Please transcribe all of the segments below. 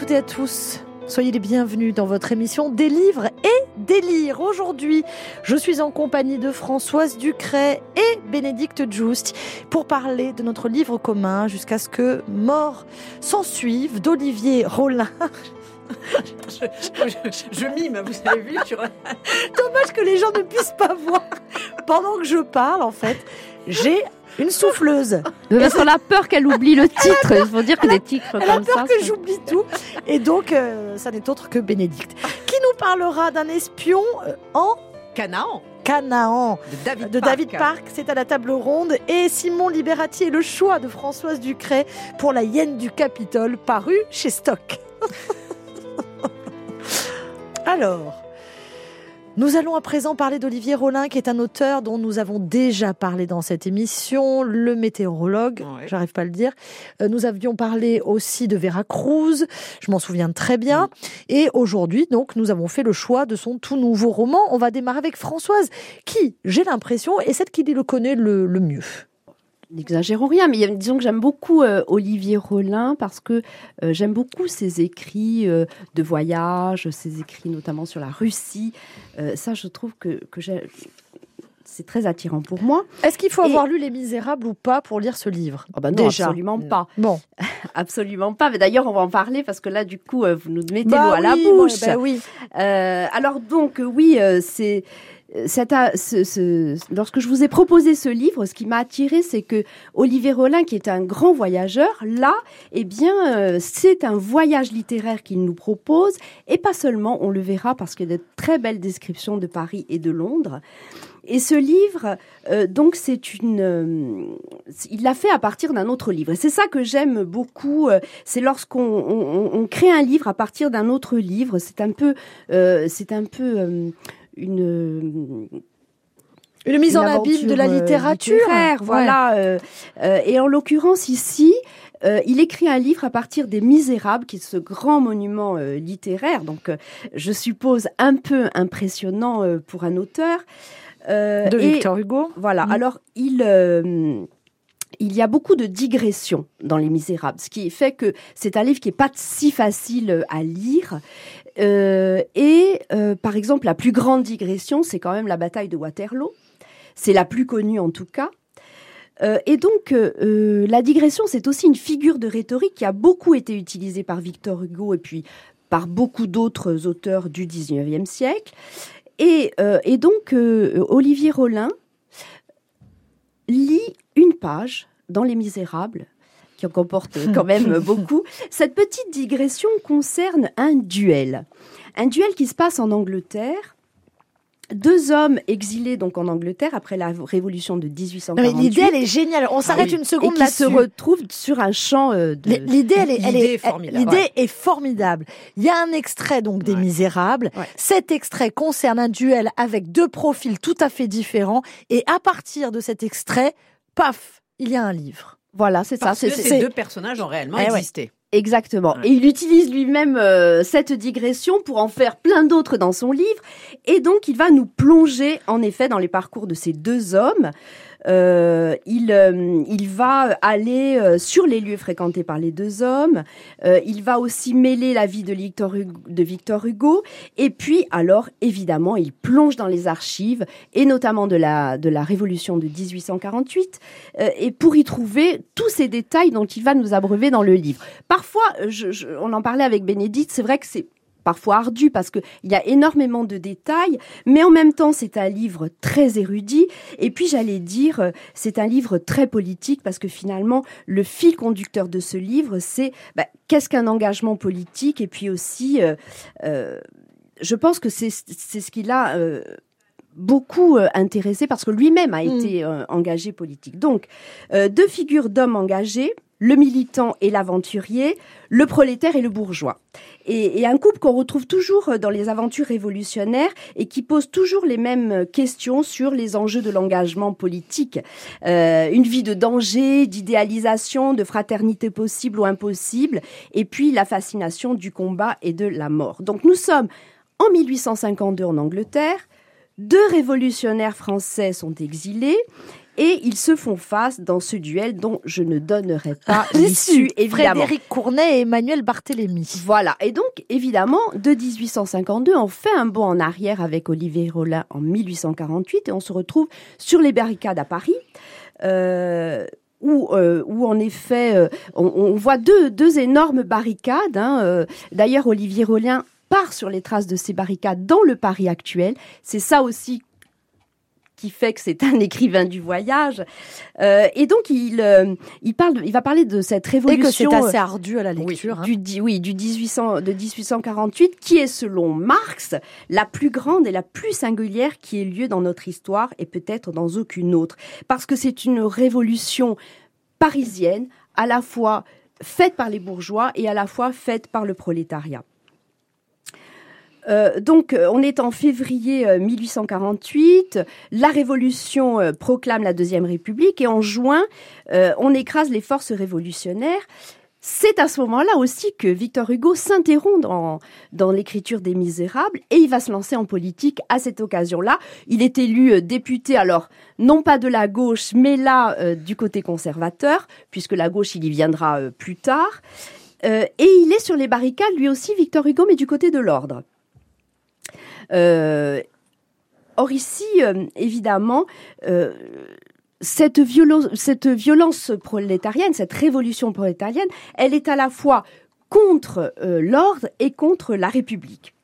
Toutes et à tous. Soyez les bienvenus dans votre émission Des livres et délire. Aujourd'hui, je suis en compagnie de Françoise Ducret et Bénédicte Just pour parler de notre livre commun jusqu'à ce que mort s'en suive d'Olivier Rollin. Je, je- je mime, vous avez vu. Dommage que les gens ne puissent pas voir pendant que je parle en fait. J'ai une souffleuse. Mais Parce qu'on a peur qu'elle oublie le titre. Il faut dire que des titres Elle a comme peur ça. que ça- j'oublie tout. Et donc, euh, ça n'est autre que Bénédicte, qui nous parlera d'un espion euh, en Canaan Canaan. de David de Park. David Park, c'est à la table ronde, et Simon Liberati et le choix de Françoise Ducret pour La hyène du Capitole, paru chez Stock. Alors, nous allons à présent parler d'Olivier Rollin, qui est un auteur dont nous avons déjà parlé dans cette émission, le météorologue, Ouais. j'arrive pas à le dire. Euh, Nous avions parlé aussi de Vera Cruz, je m'en souviens très bien. Et aujourd'hui, donc, nous avons fait le choix de son tout nouveau roman. On va démarrer avec Françoise, qui, j'ai l'impression, est celle qui le connaît le, le mieux. N'exagérons rien, mais disons que j'aime beaucoup euh, Olivier Rollin parce que euh, j'aime beaucoup ses écrits euh, de voyage, ses écrits notamment sur la Russie. Ça, je trouve que, que c'est très attirant pour moi. Est-ce qu'il faut Et- avoir lu Les Misérables ou pas pour lire ce livre? Ah bah non, Déjà. absolument pas. Bon, Absolument pas. Mais d'ailleurs, on va en parler parce que là, du coup, vous nous mettez Bah l'eau à la bouche. ouais, bah oui. Alors donc oui, c'est c'est à- ce- ce- lorsque je vous ai proposé ce livre, ce qui m'a attiré, c'est que Olivier Rollin, qui est un grand voyageur, là, eh bien, euh, c'est un voyage littéraire qu'il nous propose, et pas seulement, on le verra, parce qu'il y a de très belles descriptions de Paris et de Londres. Et ce livre, euh, donc, c'est une, euh, il l'a fait à partir d'un autre livre. Et c'est ça que j'aime beaucoup. euh, c'est lorsqu'on on, on- on crée un livre à partir d'un autre livre. C'est un peu, euh, c'est un peu euh, une Une mise en abîme de la euh, littérature. littéraire, Ouais. voilà. euh, euh, et en l'occurrence ici, euh, il écrit un livre à partir des Misérables, qui est ce grand monument littéraire, donc je suppose un peu impressionnant pour un auteur. De et- Victor Hugo. Voilà. Mhm. Alors il il y a beaucoup de digressions dans Les Misérables, ce qui fait que c'est un livre qui est pas si facile à lire. Euh, et euh, par exemple, la plus grande digression, c'est quand même la bataille de Waterloo. C'est la plus connue en tout cas. Euh, et donc, la digression, c'est aussi une figure de rhétorique qui a beaucoup été utilisée par Victor Hugo et puis par beaucoup d'autres auteurs du 19e siècle. Et, donc, Olivier Rollin lit une page dans Les Misérables, qui en comporte quand même beaucoup. Cette petite digression concerne un duel. Un duel qui se passe en Angleterre. Deux hommes exilés donc en Angleterre après la révolution de Non, mais 1848 l'idée, elle est géniale. On s'arrête oui. une seconde qui se retrouvent sur un champ euh, de... L'idée, elle est, elle formidable, l'idée ouais. est formidable. Il y a un extrait donc des Ouais. Misérables. Ouais. Cet extrait concerne un duel avec deux profils tout à fait différents. Et à partir de cet extrait, paf, il y a un livre. Voilà, c'est ça. Que ces deux personnages ont réellement Eh ouais. existé. Exactement. Ouais. Et il utilise lui-même euh, cette digression pour en faire plein d'autres dans son livre. Et donc, il va nous plonger, en effet, dans les parcours de ces deux hommes. Euh, il, euh, il va aller euh, sur les lieux fréquentés par les deux hommes. Euh, il va aussi mêler la vie de Victor, Hugo, de Victor Hugo. Et puis, alors, évidemment, il plonge dans les archives, et notamment de la, de la Révolution de 1848, euh, et pour y trouver tous ces détails dont il va nous abreuver dans le livre. Parfois, je- je- on en parlait avec Bénédicte, c'est vrai que c'est parfois ardu parce qu'il y a énormément de détails, mais en même temps c'est un livre très érudit. Et puis j'allais dire, euh, c'est un livre très politique parce que finalement le fil conducteur de ce livre, c'est bah, qu'est-ce qu'un engagement politique? Et puis aussi, euh, euh, je pense que c'est ce qu'il a. euh, beaucoup euh, intéressé parce que lui-même a Mm. été euh, engagé politique. Donc, deux figures d'hommes engagés, le militant et l'aventurier, le prolétaire et le bourgeois. Et, et un couple qu'on retrouve toujours dans les aventures révolutionnaires et qui pose toujours les mêmes questions sur les enjeux de l'engagement politique. Euh, une vie de danger, d'idéalisation, de fraternité possible ou impossible, et puis la fascination du combat et de la mort. Donc nous sommes en 1852 en Angleterre, deux révolutionnaires français sont exilés et ils se font face dans ce duel dont je ne donnerai pas l'issue, évidemment. Frédéric Cournet et Emmanuel Barthélémy. Voilà, et donc évidemment, de 1852, on fait un bond en arrière avec Olivier Rollin en 1848 et on se retrouve sur les barricades à Paris. Euh, où, euh, où en effet, euh, on, on voit deux, deux énormes barricades. Hein. D'ailleurs, Olivier Rollin part sur les traces de ces barricades dans le Paris actuel. C'est ça aussi qui fait que c'est un écrivain du voyage. Euh, et donc il euh, il parle, il va parler de cette Et révolution. que c'est assez ardu à la lecture. hein. Du, di- oui, du 1800, de 1848, qui est selon Marx la plus grande et la plus singulière qui ait lieu dans notre histoire et peut-être dans aucune autre. Parce que c'est une révolution parisienne, à la fois faite par les bourgeois et à la fois faite par le prolétariat. Euh, donc, euh, on est en février euh, 1848. La Révolution euh, proclame la Deuxième République et en juin, euh, on écrase les forces révolutionnaires. C'est à ce moment-là aussi que Victor Hugo s'interrompt dans, l'écriture des Misérables et il va se lancer en politique à cette occasion-là. Il est élu euh, député, alors non pas de la gauche, mais là euh, du côté conservateur, puisque la gauche, il y viendra euh, plus tard. Euh, et il est sur les barricades, lui aussi, Victor Hugo, mais du côté de l'ordre. Euh, or ici, euh, évidemment, euh, cette, violence, cette violence prolétarienne, cette révolution prolétarienne, elle est à la fois contre l'ordre et contre la République.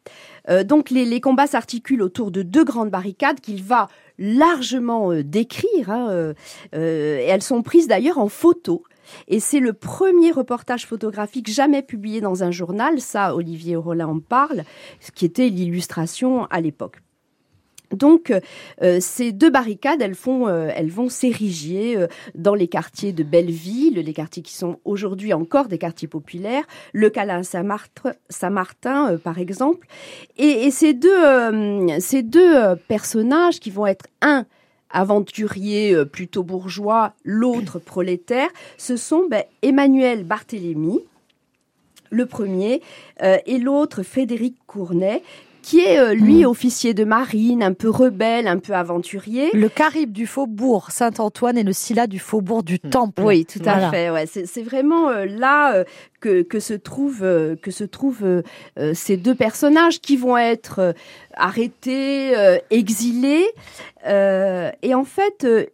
Donc les, combats s'articulent autour de deux grandes barricades qu'il va largement décrire. hein, et elles sont prises d'ailleurs en photo. Et c'est le premier reportage photographique jamais publié dans un journal, ça Olivier Rollin en parle, ce qui était l'illustration à l'époque. Donc, euh, ces deux barricades, elles, font, euh, elles vont s'ériger euh, dans les quartiers de Belleville, les quartiers qui sont aujourd'hui encore des quartiers populaires, le Calin Saint-Martin, par exemple. Et, et ces deux, ces deux personnages qui vont être un aventurier euh, plutôt bourgeois, l'autre prolétaire, ce sont ben, Emmanuel Barthélemy, le premier, euh, et l'autre Frédéric Cournet, qui est euh, lui Mm. officier de marine, un peu rebelle, un peu aventurier. Le Caribe du faubourg Saint-Antoine et le Scylla du faubourg du Temple. Oui, tout à fait. Ouais, c'est c'est vraiment euh, là euh, que, que se trouvent euh, que se trouvent euh, euh, ces deux personnages qui vont être euh, arrêtés, euh, exilés. Euh, et en fait, euh,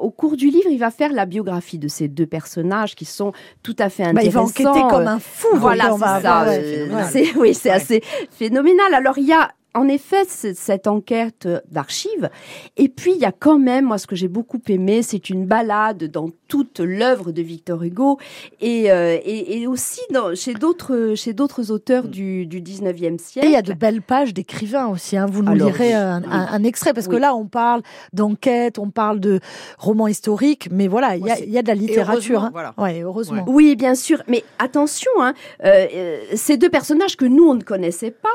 au cours du livre, il va faire la biographie de ces deux personnages qui sont tout à fait Bah, il intéressants. va enquêter comme un fou. voilà, c'est ça. avoir, ouais, phénoménal. c'est- oui, c'est Ouais. assez phénoménal. Alors, il y a en effet cette enquête d'archives. Et puis, il y a quand même, moi, ce que j'ai beaucoup aimé, c'est une balade dans toute l'œuvre de Victor Hugo et, euh, et, et aussi dans, chez d'autres chez d'autres auteurs du, du 19e Et siècle. il y a de belles pages d'écrivains aussi. Hein. Vous nous Alors, lirez un, oui. un- un extrait parce que là, on parle d'enquête, on parle de romans historiques, mais voilà, il y a, Ouais, il y a de la littérature. heureusement, hein. voilà. Ouais, heureusement. Oui, bien sûr, mais attention, hein, euh, euh, ces deux personnages que nous on ne connaissait pas,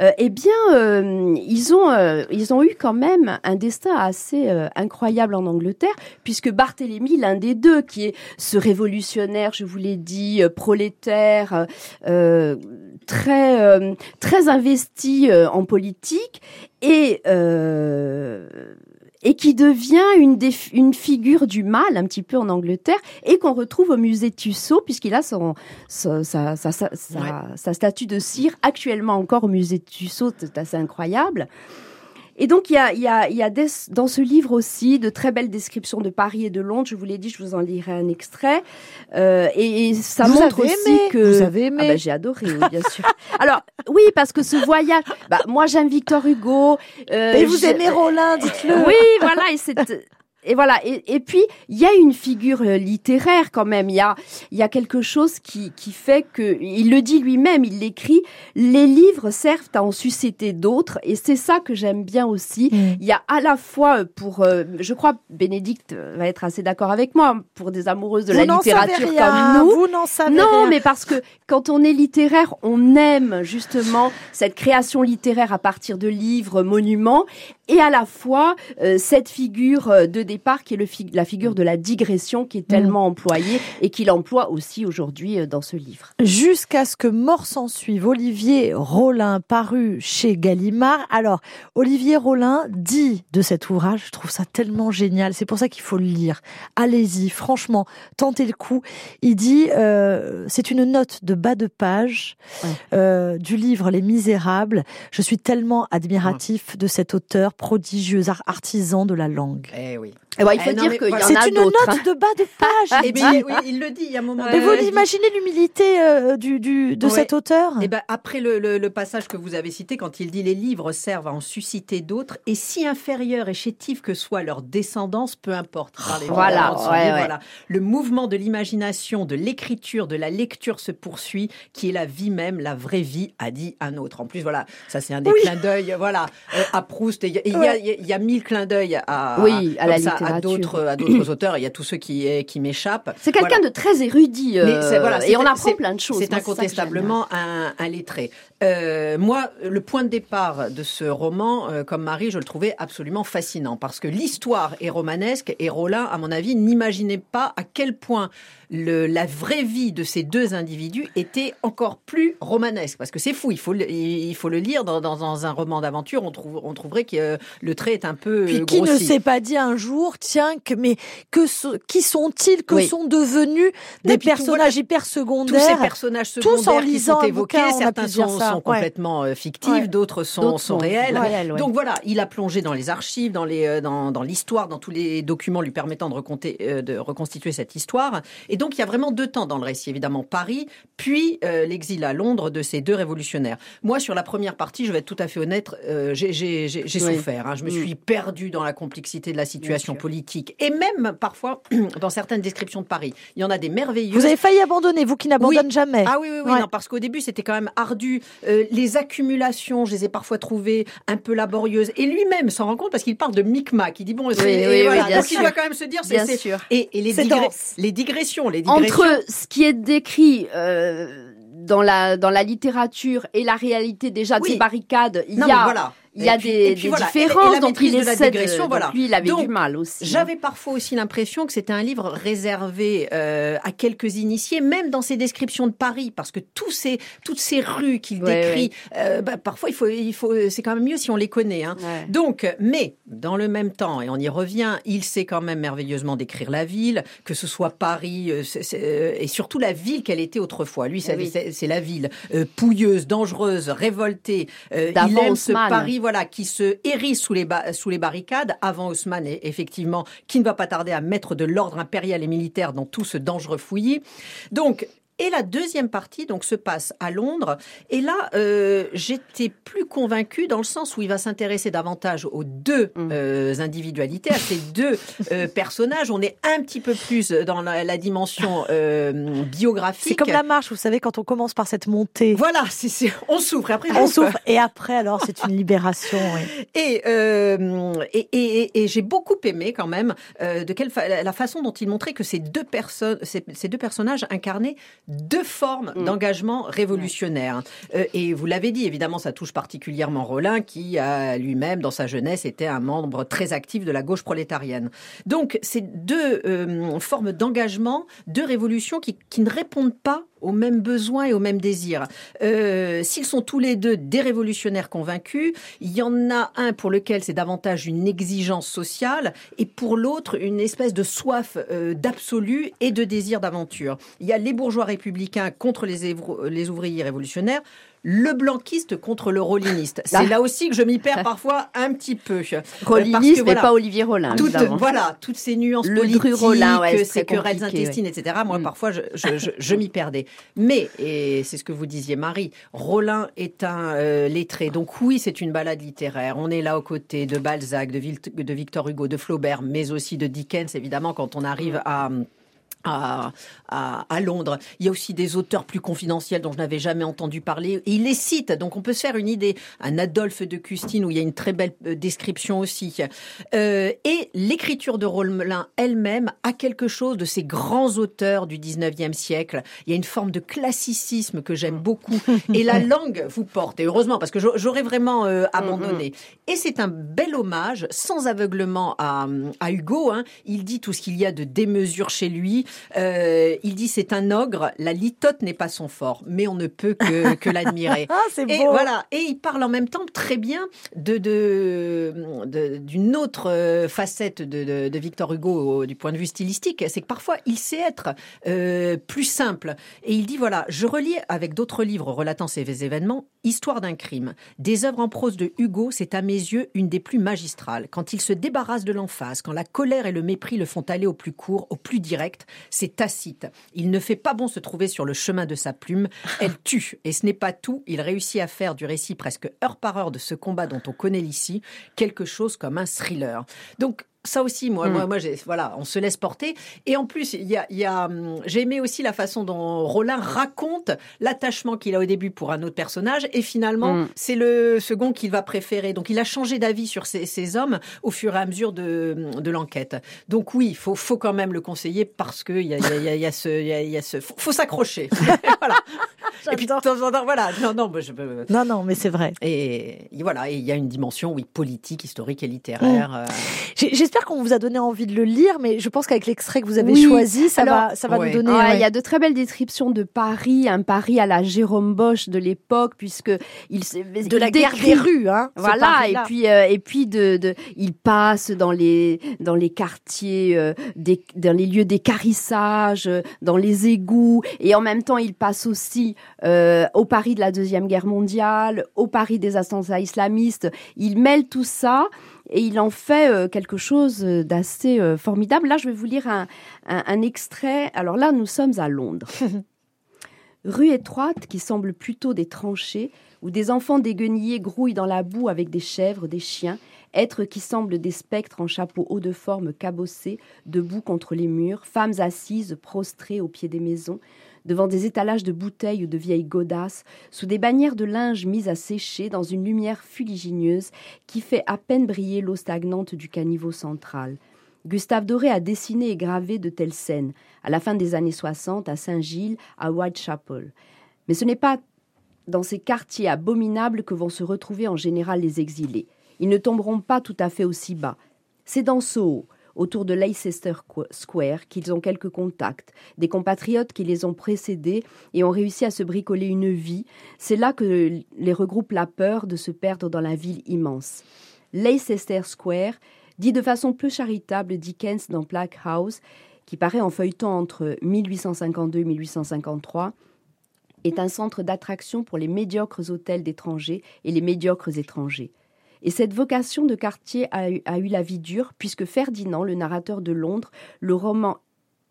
euh, eh bien, euh, ils ont euh, ils ont eu quand même un destin assez euh, incroyable en Angleterre, puisque Barthélemy, l'un des deux, qui est ce révolutionnaire, je vous l'ai dit, euh, prolétaire, euh, très euh, très investi en politique et euh, et qui devient une, des, une figure du mal un petit peu en Angleterre et qu'on retrouve au musée Tussaud puisqu'il a son, son- sa, sa, sa, Ouais. sa statue de cire actuellement encore au musée Tussaud, c'est assez incroyable. Et donc, il y a, il y a, il y a des- dans ce livre aussi de très belles descriptions de Paris et de Londres. Je vous l'ai dit, je vous en lirai un extrait. Euh, et, et ça Vous montre aussi aimé, que... vous avez aimé. Ah bah, j'ai adoré, bien sûr. Alors, oui, parce que ce voyage... Bah, moi, j'aime Victor Hugo. euh, Et vous aimez Rollin, dites-le. oui, voilà, et c'est et voilà. Et, et puis il y a une figure euh, littéraire quand même. Il y a il y a quelque chose qui qui fait que il le dit lui-même, il l'écrit. Les livres servent à en susciter d'autres, et c'est ça que j'aime bien aussi. Mm. Il y a à la fois euh, pour, euh, je crois, Bénédicte va être assez d'accord avec moi, pour des amoureuses de vous la littérature rien, comme nous. Vous n'en savez Non, rien. mais parce que quand on est littéraire, on aime justement cette création littéraire à partir de livres, monuments, et à la fois euh, cette figure de qui est le la figure de la digression qui est tellement Mm. employée et qu'il emploie aussi aujourd'hui euh, dans ce livre. Jusqu'à ce que mort s'en suive, Olivier Rollin, paru chez Gallimard. Alors, Olivier Rollin dit de cet ouvrage, je trouve ça tellement génial, c'est pour ça qu'il faut le lire. Allez-y, franchement, tentez le coup. Il dit, euh, c'est une note de bas de page Ouais. euh, du livre Les Misérables. Je suis tellement admiratif de cet auteur prodigieux, ar- artisan de la langue. Eh oui. Eh ben, il faut Eh non, dire qu'il y C'est a une note hein. de bas de page. Eh il bien, dit. oui, il le dit, il y a un moment. Mais vous imaginez l'humilité euh, du, du, de Ouais. cet auteur? Eh ben, après le, le- le passage que vous avez cité, quand il dit les livres servent à en susciter d'autres, et si inférieurs et chétifs que soit leur descendance, peu importe. Parlait Voilà, ouais, livre, ouais. voilà. Le mouvement de l'imagination, de l'écriture, de la lecture se poursuit, qui est la vie même, la vraie vie, a dit un autre. En plus, voilà, ça c'est un des Oui. clins d'œil, voilà, euh, à Proust. Et Il y, a- il y a- Ouais. il y y a mille clins d'œil à, Oui, à la comme à littérature. d'autres, à d'autres auteurs. Il y a tous ceux qui, qui m'échappent. C'est quelqu'un Voilà. de très érudit euh, voilà, et on apprend plein de choses. C'est incontestablement un, un lettré. Euh, moi, le point de départ de ce roman, euh, comme Marie, je le trouvais absolument fascinant parce que l'histoire est romanesque et Rollin, à mon avis, n'imaginait pas à quel point le, la vraie vie de ces deux individus était encore plus romanesque. Parce que c'est fou, il faut, le- il faut le lire dans, dans- dans un roman d'aventure. On, trouve, on trouverait que euh, le trait est un peu Puis qui ne s'est pas dit un jour, tiens, que, mais que so- qui sont-ils, que Oui. sont devenus des personnages voilà, hyper tous secondaires ces personnages tous en secondaires qui lisant sont évoqués, bouquin, certains sont, complètement euh, fictifs, Ouais. d'autres sont, réels. ouais. Donc voilà, il a plongé dans les archives, dans les, euh, dans, dans l'histoire, dans tous les documents lui permettant de, reconter- euh, de reconstituer cette histoire. Et donc il y a vraiment deux temps dans le récit, évidemment Paris, puis euh, l'exil à Londres de ces deux révolutionnaires. Moi, sur la première partie, je vais être tout à fait honnête, euh, j'ai souffert. hein. Je me Mm. suis perdue dans la complexité de la situation. Politique et même parfois dans certaines descriptions de Paris. Il y en a des merveilleuses. Vous avez failli abandonner, vous qui n'abandonnez Oui. jamais. Ah oui, oui, oui, Ouais. non, parce qu'au début, c'était quand même ardu. Euh, les accumulations, je les ai parfois trouvées un peu laborieuses. Et lui-même s'en rend compte parce qu'il parle de micmac. Il dit, bon, c'est- Oui, et oui, voilà. oui, bien donc il sûr. doit quand même se dire, c'est... Sûr. Et, et les, digressions, les digressions... Entre ce qui est décrit euh, dans la dans la littérature et la réalité déjà de Oui. ces barricades, il Non, y a voilà. Il y a Et puis- des, et voilà. Et- et différences dont maîtrise il de la de, donc voilà. lui il avait Donc, du mal aussi. hein. J'avais parfois aussi l'impression que c'était un livre réservé euh, à quelques initiés, même dans ses descriptions de Paris, parce que tous ces, toutes ces rues qu'il Ouais, décrit, euh, bah, parfois il faut, il faut, c'est quand même mieux si on les connaît. Hein. Ouais. Donc, mais dans le même temps, et on y revient, il sait quand même merveilleusement décrire la ville, que ce soit Paris, euh, c'est- c'est, euh, et surtout la ville qu'elle était autrefois. Lui, c'est oui. c'est- la ville euh, pouilleuse, dangereuse, révoltée. Euh, il aime ce. Paris, voilà, qui se hérisse sous les, sous les barricades, avant Haussmann, effectivement, qui ne va pas tarder à mettre de l'ordre impérial et militaire dans tout ce dangereux fouillis. Donc, et la deuxième partie donc se passe à Londres. Et là, euh, j'étais plus convaincue dans le sens où il va s'intéresser davantage aux deux Mm. euh, individualités, à ces deux euh, personnages. On est un petit peu plus dans la, la dimension biographique. C'est comme la marche, vous savez, quand on commence par cette montée, Voilà, on souffre. Et après, on ouf. souffre, et après, alors, c'est une libération. oui. Et, et, et- j'ai beaucoup aimé quand même de quelle fa- la façon dont il montrait que ces deux personnes, ces, ces deux personnages incarnaient deux formes Mm. d'engagement révolutionnaire. Euh, et vous l'avez dit, évidemment, ça touche particulièrement Rollin, qui a lui-même, dans sa jeunesse, était un membre très actif de la gauche prolétarienne. Donc, ces deux euh, formes d'engagement, deux révolutions qui, qui ne répondent pas aux mêmes besoins et aux mêmes désirs. Euh, S'ils sont tous les deux des révolutionnaires convaincus, il y en a un pour lequel c'est davantage une exigence sociale et pour l'autre une espèce de soif euh, d'absolu et de désir d'aventure. Il y a les bourgeois républicains contre les, les ouvriers révolutionnaires. Le blanquiste contre le rolliniste. C'est là aussi que je m'y perds parfois un petit peu. Euh, Rolliniste, mais pas Olivier Rollin. toutes, voilà, toutes ces nuances Le politiques, ouais, c'est ces querelles intestines, etc. Moi, Mm. parfois, je, je, je, je m'y perdais. Mais, et c'est ce que vous disiez, Marie, Rollin est un euh, lettré. Donc oui, c'est une balade littéraire. On est là aux côtés de Balzac, de, Vilt- de Victor Hugo, de Flaubert, mais aussi de Dickens, évidemment, quand on arrive à à, à, Londres. Il y a aussi des auteurs plus confidentiels dont je n'avais jamais entendu parler. Et il les cite, donc on peut se faire une idée. Un Adolphe de Custine où il y a une très belle euh, description aussi. Euh, et l'écriture de Rollin elle-même a quelque chose de ces grands auteurs du 19e siècle. Il y a une forme de classicisme que j'aime beaucoup. Et la langue vous porte. Et heureusement, parce que j'aurais vraiment euh, abandonné. Mm-hmm. Et c'est un bel hommage, sans aveuglement à, à Hugo. Hein. Il dit tout ce qu'il y a de démesure chez lui. Euh, il dit c'est un ogre, la litote n'est pas son fort, mais on ne peut que, que l'admirer. ah, c'est Et voilà. Et il parle en même temps très bien de d'une autre euh, facette de, de, Victor Hugo du point de vue stylistique, c'est que parfois il sait être euh, plus simple. Et il dit voilà, je relis avec d'autres livres relatant ces événements Histoire d'un crime. Des œuvres en prose de Hugo, c'est à mes yeux une des plus magistrales. Quand il se débarrasse de l'emphase, quand la colère et le mépris le font aller au plus court, au plus direct, c'est tacite. Il ne fait pas bon se trouver sur le chemin de sa plume. Elle tue. Et ce n'est pas tout. Il réussit à faire du récit presque heure par heure de ce combat dont on connaît l'ici quelque chose comme un thriller. Donc, ça aussi, moi, moi, mm. moi voilà, on se laisse porter. Et en plus, il y a, y a hum, j'ai aimé aussi la façon dont Rollin raconte l'attachement qu'il a au début pour un autre personnage, et finalement, mm. c'est le second qu'il va préférer. Donc, il a changé d'avis sur ces, ces, hommes au fur et à mesure de, de l'enquête. Donc, oui, il faut, faut quand même le conseiller parce que il y a, y, a, y a ce, il y a, ce, faut, s'accrocher. voilà. Et puis de temps en temps, voilà. Non, non, je... non, non, mais c'est vrai. Et, voilà, et il y a une dimension, oui, politique, historique et littéraire. Mm. Euh. J'espère qu'on vous a donné envie de le lire, mais je pense qu'avec l'extrait que vous avez choisi, ça va, ça va nous donner. Il y a de très belles descriptions de Paris, un Paris à la Jérôme Bosch de l'époque, puisque il de la guerre des rues, hein. Voilà, et puis euh, et puis de, de, il passe dans les dans les quartiers, euh, des, dans les lieux d'écarissage, dans les égouts, et en même temps il passe aussi euh, au Paris de la deuxième guerre mondiale, au Paris des attentats islamistes. Il mêle tout ça et il en fait euh, quelque chose d'assez euh, formidable. Là, je vais vous lire un, un, extrait. Alors là, nous sommes à Londres. Rue étroite qui semble plutôt des tranchées, où des enfants déguenillés grouillent dans la boue avec des chèvres, des chiens, êtres qui semblent des spectres en chapeau haut de forme cabossés, debout contre les murs, femmes assises, prostrées au pied des maisons, devant des étalages de bouteilles ou de vieilles godasses, sous des bannières de linge mises à sécher dans une lumière fuligineuse qui fait à peine briller l'eau stagnante du caniveau central. Gustave Doré a dessiné et gravé de telles scènes, à la fin des années 60 à Saint-Gilles, à Whitechapel. Mais ce n'est pas dans ces quartiers abominables que vont se retrouver en général les exilés. Ils ne tomberont pas tout à fait aussi bas. C'est dans Soho, autour de Leicester Square qu'ils ont quelques contacts, des compatriotes qui les ont précédés et ont réussi à se bricoler une vie. C'est là que les regroupe la peur de se perdre dans la ville immense. Leicester Square, dit de façon peu charitable Dickens dans Black House, qui paraît en feuilletant entre 1852 et 1853, est un centre d'attraction pour les médiocres hôtels d'étrangers et les médiocres étrangers. Et cette vocation de quartier a eu, a eu la vie dure, puisque Ferdinand, le narrateur de Londres, le roman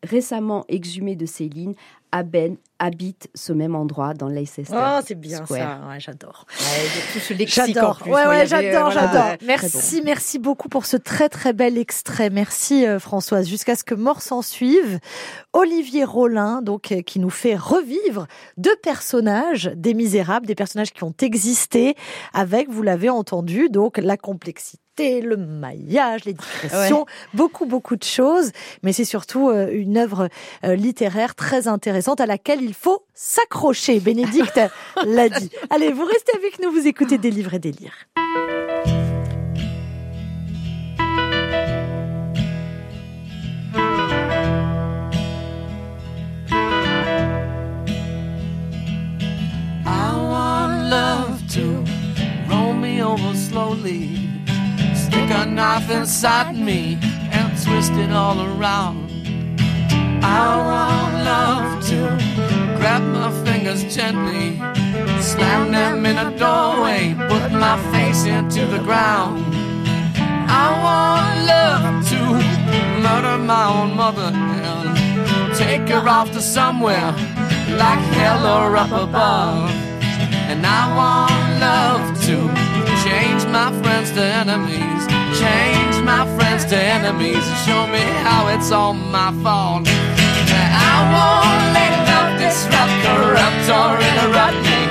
récemment exhumé de Céline, Aben habite ce même endroit dans Leicester. Oh, c'est bien ça. Ouais, j'adore. Ouais, j'adore. Ouais, ouais, j'adore, j'adore. Merci, merci beaucoup pour ce très très bel extrait. Merci euh, Françoise. Jusqu'à ce que mort s'en suive. Olivier Rollin, donc, euh, qui nous fait revivre deux personnages des Misérables, des personnages qui ont existé avec, vous l'avez entendu, donc la complexité le maillage, les digressions, beaucoup, beaucoup de choses. Mais c'est surtout euh, une œuvre littéraire très intéressante à laquelle il faut s'accrocher. Bénédicte l'a dit. Allez, vous restez avec nous, vous écoutez des livres et des lire. slowly stick a knife inside me and twist it all around. I want love to grab my fingers gently, slam them in a doorway, put my face into the ground. I want love to murder my own mother and take her off to somewhere like hell or up above. And I want love to change my friends to enemies change my friends to enemies and show me how it's all my fault. I won't let love disrupt, corrupt, or interrupt me.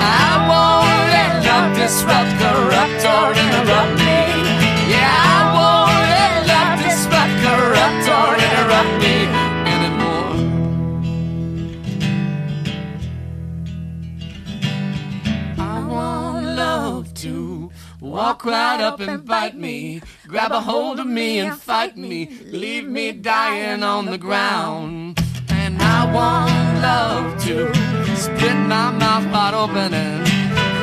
I won't let love disrupt, corrupt, or interrupt me. Yeah, I won't let love disrupt, corrupt, or interrupt me walk right up and bite me, grab a hold of me and fight me, leave me dying on the ground. And I want love to split my mouth wide open and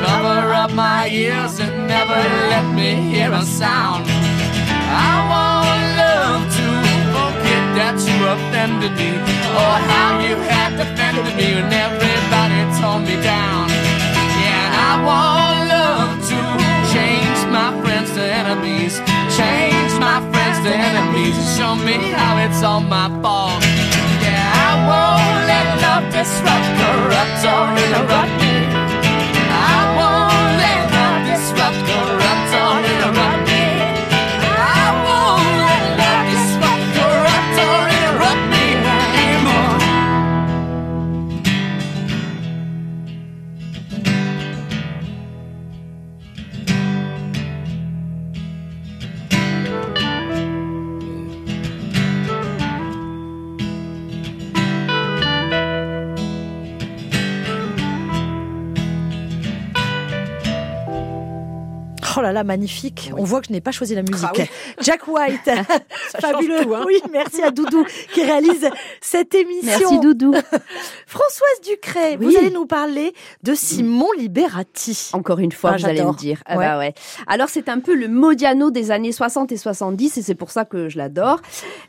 cover up my ears and never let me hear a sound. I want love to forget that you offended me, or how you had defended me when everybody tore me down. Yeah, and I want enemies, change my friends to enemies, show me how it's all my fault. Yeah, I won't let love disrupt, corrupt, or interrupt me. Oh là là, magnifique. On voit que je n'ai pas choisi la musique. Ah oui. Jack White, fabuleux. tout, hein. Oui, merci à Doudou qui réalise cette émission. Merci Doudou. Françoise Ducret, vous allez nous parler de Simon Liberati. Encore une fois, Ah, allez me j'adore. dire. Ah Ouais. bah ouais. Alors c'est un peu le Modiano des années 60 et 70 et c'est pour ça que je l'adore.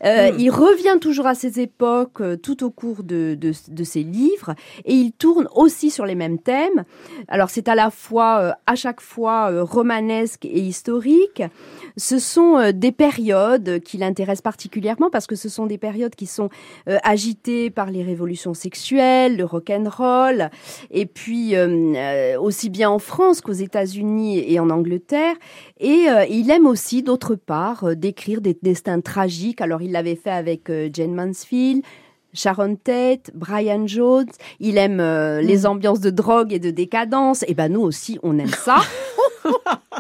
Euh, Hmm. Il revient toujours à ces époques euh, tout au cours de, de, de ses livres et il tourne aussi sur les mêmes thèmes. Alors c'est à la fois, euh, à chaque fois, euh, romanesque et historique. Ce sont euh, des périodes qui l'intéressent particulièrement parce que ce sont des périodes qui sont euh, agitées par les révolutions sexuelles, le rock'n'roll, et puis euh, aussi bien en France qu'aux États-Unis et en Angleterre. Et euh, il aime aussi, d'autre part, décrire des destins tragiques. Alors il l'avait fait avec Jane Mansfield. Sharon Tate, Brian Jones, il aime euh, les ambiances de drogue et de décadence. Et ben nous aussi, on aime ça.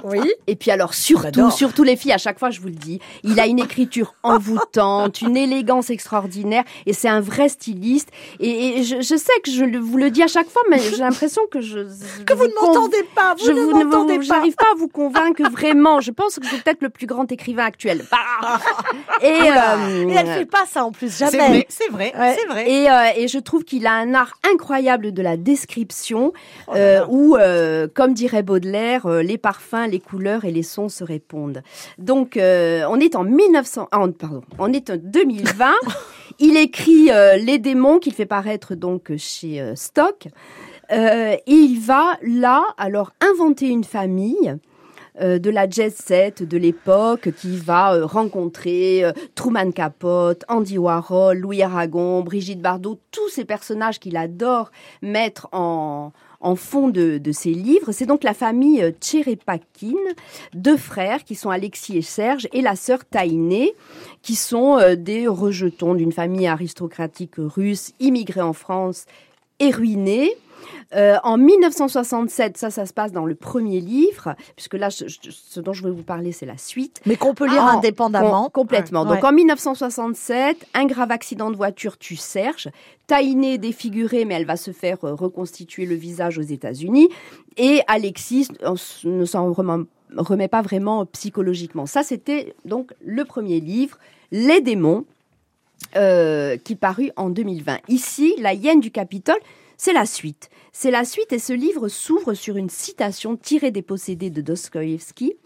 Oui. Et puis alors surtout, surtout les filles, à chaque fois je vous le dis, il a une écriture envoûtante, une élégance extraordinaire, et c'est un vrai styliste. Et, et je, je sais que je vous le dis à chaque fois, mais j'ai l'impression que je Que vous ne m'entendez pas. Vous je ne vous m'entendez pas. j'arrive pas à vous convaincre vraiment. Je pense que c'est peut-être le plus grand écrivain actuel. Bah et, euh, Et elle fait pas ça en plus, jamais. C'est vrai, c'est vrai, Ouais. et, euh, et je trouve qu'il a un art incroyable de la description, Oh euh, où, euh, comme dirait Baudelaire, euh, les parfums, les couleurs et les sons se répondent. Donc, euh, on est en 1900, ah, on- pardon, on est en 2020. Il écrit euh, Les démons qu'il fait paraître donc chez euh, Stock. Et il va là, alors, inventer une famille de la jet set de l'époque qui va rencontrer Truman Capote, Andy Warhol, Louis Aragon, Brigitte Bardot, tous ces personnages qu'il adore mettre en, en fond de, ses livres. C'est donc la famille euh, Tcherepakin, deux frères qui sont Alexis et Serge, et la sœur Taïné, qui sont euh, des rejetons d'une famille aristocratique russe, immigrée en France et ruinée. Euh, en 1967, ça, ça se passe dans le premier livre, puisque là, je- je- ce dont je vais vous parler, c'est la suite. Mais qu'on peut lire Ah, indépendamment. Com- complètement. Ouais. Donc en 1967, un grave accident de voiture tue Serge. Taïné est défigurée, mais elle va se faire euh, reconstituer le visage aux États-Unis. Et Alexis ne s'en remet, remet pas vraiment psychologiquement. Ça, c'était donc le premier livre, Les démons, euh, qui parut en 2020. Ici, La hyène du Capitole, c'est la suite. C'est la suite et ce livre s'ouvre sur une citation tirée des possédés de Dostoïevski.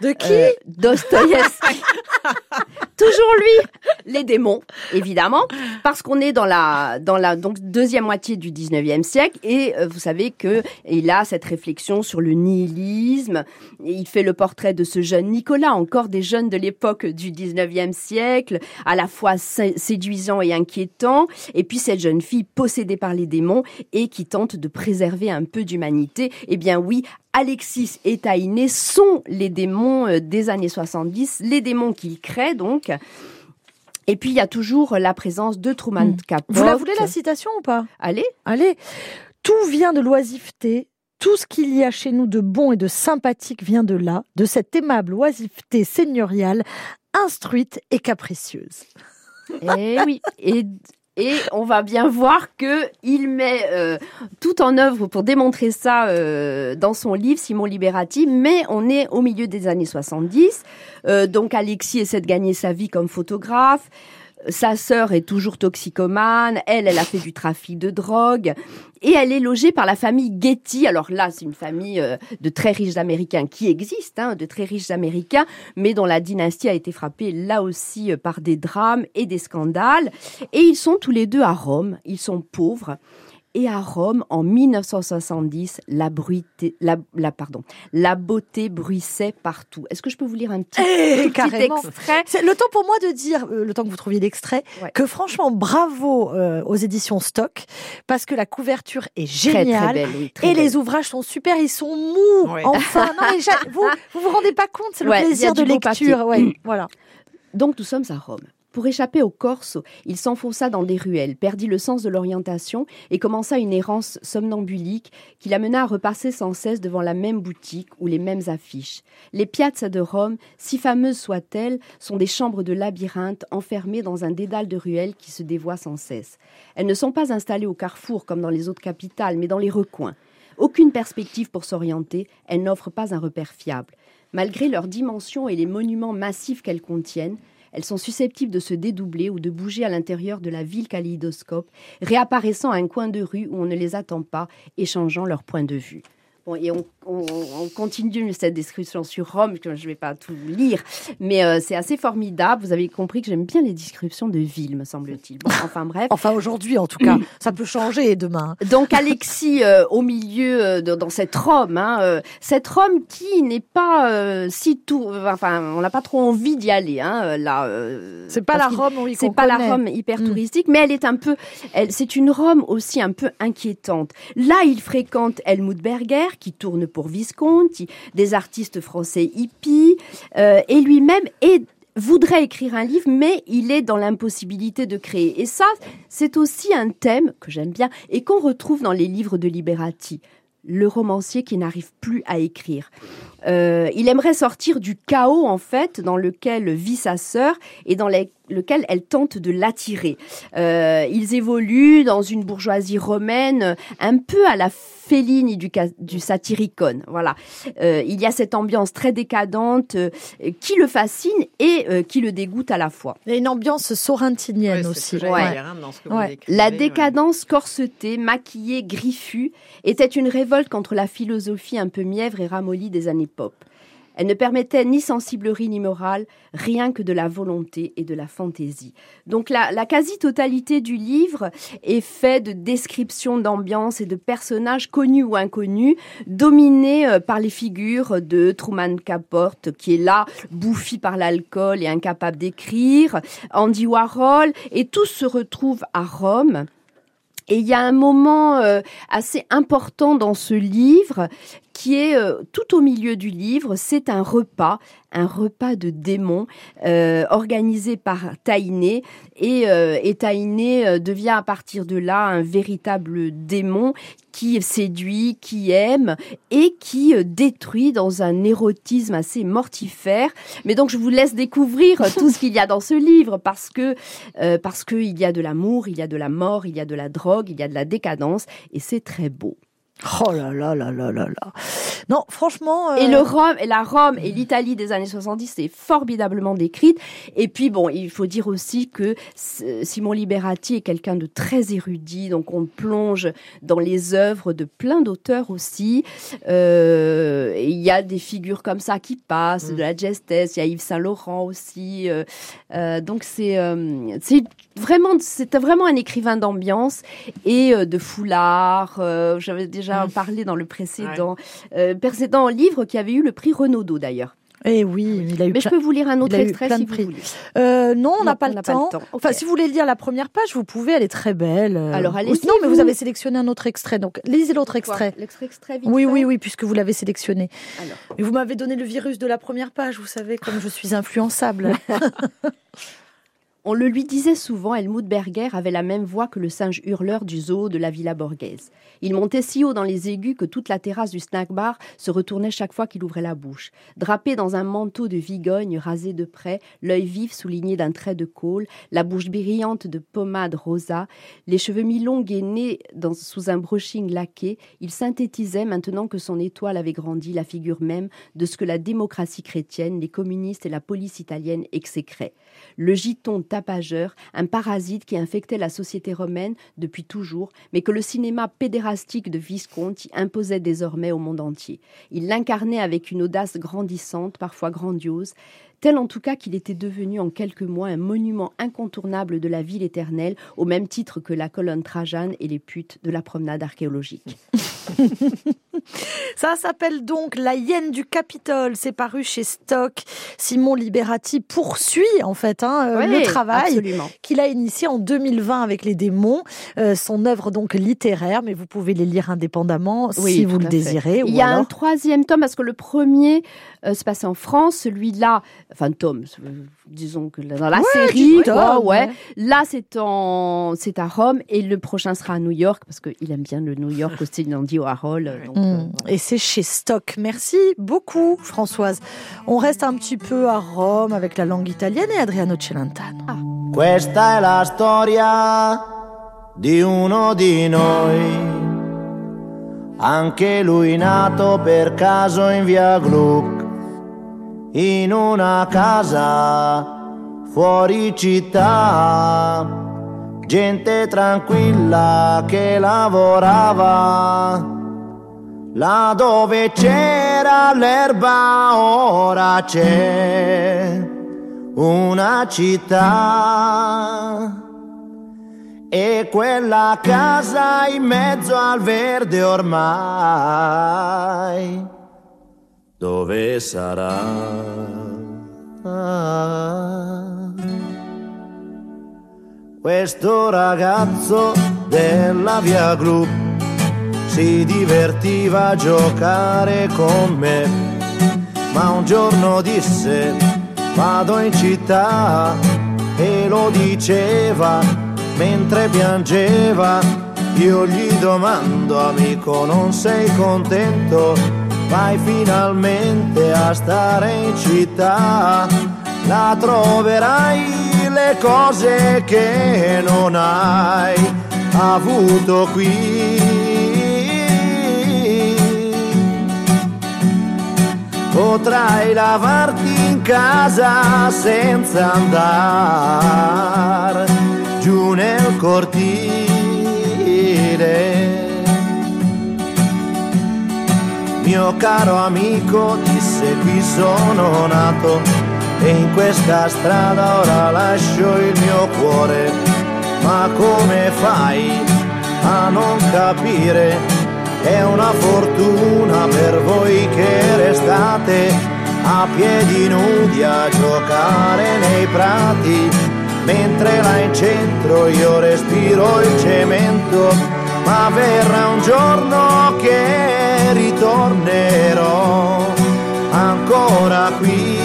De qui Euh, Dostoïevski. Toujours lui, les démons, évidemment, parce qu'on est dans la dans la donc deuxième moitié du 19e siècle et euh, vous savez que il a cette réflexion sur le nihilisme, et il fait le portrait de ce jeune Nicolas, encore des jeunes de l'époque du 19e siècle, à la fois sé- séduisant et inquiétant, et puis cette jeune fille possédée par les démons et qui tente de préserver un peu d'humanité. Eh bien oui, Alexis et Taïné sont les démons euh, des années 70, les démons qu'il crée donc. Et puis il y a toujours la présence de Truman Hmm. Capote. Vous la voulez la citation ou pas? Allez. Allez, tout vient de l'oisiveté. Tout ce qu'il y a chez nous de bon et de sympathique vient de là, de cette aimable oisiveté seigneuriale, instruite et capricieuse. Eh oui. Et, et on va bien voir que il met euh, tout en œuvre pour démontrer ça euh, dans son livre Simon Liberati. Mais on est au milieu des années 70. Euh, donc Alexis essaie de gagner sa vie comme photographe. Sa sœur est toujours toxicomane. Elle, elle a fait du trafic de drogue. Et elle est logée par la famille Getty. Alors là, c'est une famille euh, de très riches Américains qui existe, hein, de très riches Américains, mais dont la dynastie a été frappée là aussi euh, par des drames et des scandales. Et ils sont tous les deux à Rome. Ils sont pauvres. Et à Rome, en 1970, la, bruité- la, la, pardon, la beauté bruissait partout. Est-ce que je peux vous lire un petit, Eh, tout petit carrément. extrait? C'est le temps pour moi de dire, euh, le temps que vous trouviez l'extrait, Ouais. que franchement, bravo euh, aux éditions Stock, parce que la couverture est géniale. très belle, oui, très Et belle. les ouvrages sont super, ils sont mous. Ouais. Enfin, non, mais vous, vous vous rendez pas compte, c'est le Ouais, plaisir de lecture. voilà. Donc nous sommes à Rome. Pour échapper au Corso, il s'enfonça dans des ruelles, perdit le sens de l'orientation et commença une errance somnambulique qui l'amena à repasser sans cesse devant la même boutique ou les mêmes affiches. Les piazzas de Rome, si fameuses soient-elles, sont des chambres de labyrinthe enfermées dans un dédale de ruelles qui se dévoient sans cesse. Elles ne sont pas installées au carrefour comme dans les autres capitales, mais dans les recoins. Aucune perspective pour s'orienter, elles n'offrent pas un repère fiable. Malgré leur dimension et les monuments massifs qu'elles contiennent, elles sont susceptibles de se dédoubler ou de bouger à l'intérieur de la ville kaléidoscope, réapparaissant à un coin de rue où on ne les attend pas et changeant leur point de vue. On- on continue cette description sur Rome, que je ne vais pas tout lire, mais euh, c'est assez formidable. Vous avez compris que j'aime bien les descriptions de villes, me semble-t-il. Bon, enfin bref. Enfin, aujourd'hui, en tout cas. Ça peut changer demain. Donc Alexis euh, au milieu euh, de- dans cette Rome, hein, cette Rome qui n'est pas si tout, enfin on n'a pas trop envie d'y aller hein, là. C'est pas la Rome, oui, c'est qu'on pas la connaît. Rome hyper Mm. touristique, mais elle est un peu, c'est une Rome aussi un peu inquiétante. Là, il fréquente Helmut Berger, qui tourne pour Visconti, des artistes français hippies, euh, et lui-même voudrait écrire un livre, mais il est dans l'impossibilité de créer. Et ça, c'est aussi un thème que j'aime bien et qu'on retrouve dans les livres de Liberati. Le romancier qui n'arrive plus à écrire. Euh, il aimerait sortir du chaos, en fait, dans lequel vit sa sœur et dans les- lequel elle tente de l'attirer. Euh, ils évoluent dans une bourgeoisie romaine un peu à la Fellini du, du Satyricon. Voilà. Euh, il y a cette ambiance très décadente euh, qui le fascine et euh, qui le dégoûte à la fois. Il y a une ambiance sorrentinienne Ouais, aussi. ce que j'allais Ouais. dire, hein, dans ce que vous Ouais. décrivez, La ouais. décadence corsetée, maquillée, griffue, était une révolte contre la philosophie un peu mièvre et ramollie des années Elle ne permettait ni sensiblerie ni morale, rien que de la volonté et de la fantaisie. Donc la, la quasi-totalité du livre est faite de descriptions d'ambiance et de personnages connus ou inconnus, dominés euh, par les figures de Truman Capote, qui est là, bouffi par l'alcool et incapable d'écrire, Andy Warhol, et tous se retrouvent à Rome. Et il y a un moment euh, assez important dans ce livre qui est euh, tout au milieu du livre. C'est un repas, un repas de démons euh, organisé par Taïné. Et, et Taïné euh, devient à partir de là un véritable démon qui séduit, qui aime et qui euh, détruit dans un érotisme assez mortifère. Mais donc je vous laisse découvrir euh, tout ce qu'il y a dans ce livre parce que euh, parce qu'il y a de l'amour, il y a de la mort, il y a de la drogue, il y a de la décadence et c'est très beau. Oh là là là là là là. Non, franchement. euh, Et le Rome, et la Rome et l'Italie des années 70, c'est formidablement décrite. Et puis bon, il faut dire aussi que Simon Liberati est quelqu'un de très érudit, donc on plonge dans les œuvres de plein d'auteurs aussi. Euh, et il y a des figures comme ça qui passent, de la Gestès, il y a Yves Saint Laurent aussi. euh, donc c'est c'est vraiment c'est vraiment un écrivain d'ambiance et de foulard. J'avais déjà Mm. parlé dans le précédent euh, précédent livre qui avait eu le prix Renaudot d'ailleurs. Eh oui, il a eu Mais je peux vous lire un autre extrait si vous prix. voulez. Euh, non, on n'a Non, pas, le temps. Enfin, si vous voulez lire la première page, vous pouvez, elle est très belle. euh. Alors, sinon, mais vous vous. avez sélectionné un autre extrait. Donc, lisez l'autre extrait. L'extrait extrait vite Oui, fait oui, oui, puisque vous l'avez sélectionné. Alors. Mais vous m'avez donné le virus de la première page, vous savez, comme je suis influençable. On le lui disait souvent, Helmut Berger avait la même voix que le singe hurleur du zoo de la Villa Borghese. Il montait si haut dans les aigus que toute la terrasse du snack bar se retournait chaque fois qu'il ouvrait la bouche. Drapé dans un manteau de vigogne rasé de près, l'œil vif souligné d'un trait de colle, la bouche brillante de pommade rosa, les cheveux mi-longs et nés dans, sous un brushing laqué, il synthétisait, maintenant que son étoile avait grandi, la figure même de ce que la démocratie chrétienne, les communistes et la police italienne exécraient. Le giton un parasite qui infectait la société romaine depuis toujours, mais que le cinéma pédérastique de Visconti imposait désormais au monde entier. Il l'incarnait avec une audace grandissante, parfois grandiose, tel en tout cas qu'il était devenu en quelques mois un monument incontournable de la ville éternelle, au même titre que la colonne Trajane et les putes de la promenade archéologique. Ça s'appelle donc La hyène du Capitole. C'est paru chez Stock. Simon Liberati poursuit en fait hein, euh, le travail qu'il a initié en 2020 avec les démons. Euh, son œuvre donc littéraire, mais vous pouvez les lire indépendamment si vous le désirez. Il y a un troisième tome parce que le premier euh, se passait en France, celui-là, enfin tome, disons que dans la série, ouais. Là c'est en, c'est à Rome et le prochain sera à New York parce qu'il aime bien le New York au style d'Andy Warhol. Donc, mm. Et c'est chez Stock. Merci beaucoup, Françoise. On reste un petit peu à Rome avec la langue italienne et Adriano Celentano. Ah. Questa è la storia di uno di noi. Anche lui nato per caso in via Gluck, in una casa fuori città. Gente tranquilla che lavorava Là dove c'era l'erba ora c'è una città. E quella casa in mezzo al verde ormai, dove sarà? Questo ragazzo della via Group si divertiva a giocare con me, ma un giorno disse vado in città e lo diceva mentre piangeva. Io gli domando amico non sei contento? Vai finalmente a stare in città, la troverai le cose che non hai avuto qui potrai lavarti in casa senza andare giù nel cortile. Mio caro amico disse qui sono nato e in questa strada ora lascio il mio cuore, ma come fai a non capire? È una fortuna per voi che restate a piedi nudi a giocare nei prati, mentre là in centro io respiro il cemento, ma verrà un giorno che ritornerò ancora qui.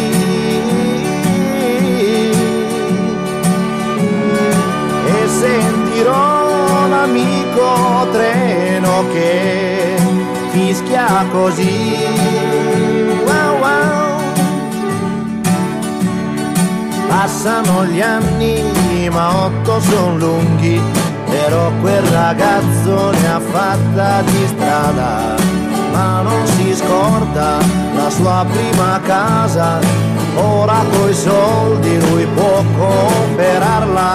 E sentirò l'amico treno che fischia così. Passano gli anni, ma otto sono lunghi, però quel ragazzo ne ha fatta di strada, ma non si scorda la sua prima casa, ora coi soldi lui può comprarla,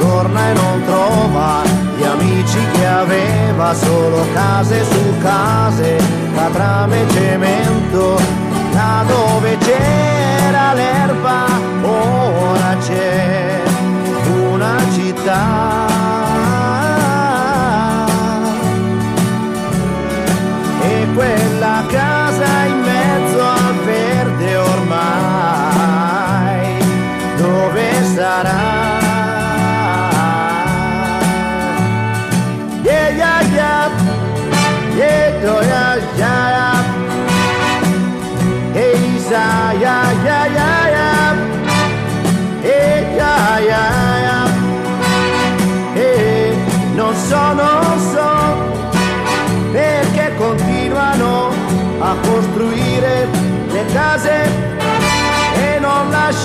torna e non trova gli amici che aveva solo case su case, catrame e cemento, là dove c'era l'erba ora c'è una città. Quella casa in mezzo al verde ormai, dove sarà?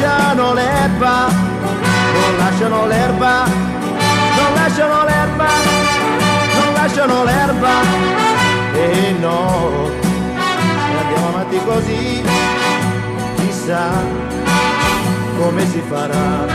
Lasciano l'erba, non lasciano l'erba, non lasciano l'erba, non lasciano l'erba. E no, e andiamo avanti così, chissà come si farà,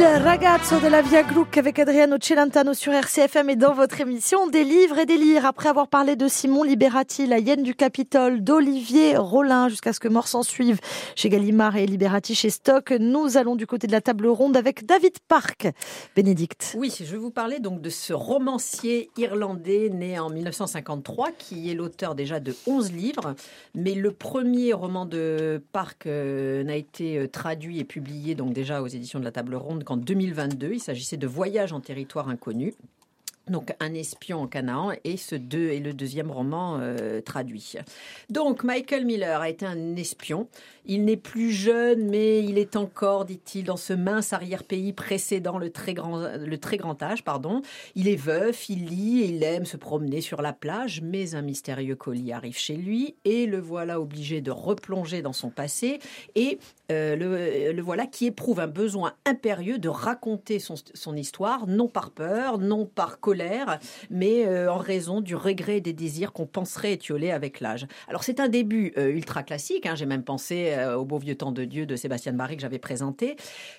Il ragazzo della Via Gluck avec Adriano Celentano sur RCFM et dans votre émission Des livres et des lire. Après avoir parlé de Simon Liberati, la hyène du Capitole, d'Olivier Rollin, jusqu'à ce que mort s'en suive chez Gallimard et Liberati chez Stock, nous allons du côté de la table ronde avec David Park. Bénédicte. Oui, je vais vous parler donc de ce romancier irlandais né en 1953 qui est l'auteur déjà de 11 livres, mais le premier roman de Park euh, n'a été euh, traduit et publié donc déjà aux éditions de la Table Ronde qu'en 2022. Il s'agissait de Voyage en territoire inconnu. Donc un espion en Canaan et ce deux est le deuxième roman euh, traduit. Donc Michael Miller a été un espion. Il n'est plus jeune, mais il est encore, dit-il, dans ce mince arrière-pays précédant le très grand, le très grand âge. Pardon. Il est veuf, il lit et il aime se promener sur la plage, mais un mystérieux colis arrive chez lui et le voilà obligé de replonger dans son passé et euh, le, le voilà qui éprouve un besoin impérieux de raconter son, histoire, non par peur, non par colère, mais euh, en raison du regret et des désirs qu'on penserait étioler avec l'âge. Alors c'est un début euh, ultra classique, hein, j'ai même pensé euh, au beau vieux temps de Dieu de Sébastien Barry que j'avais présenté,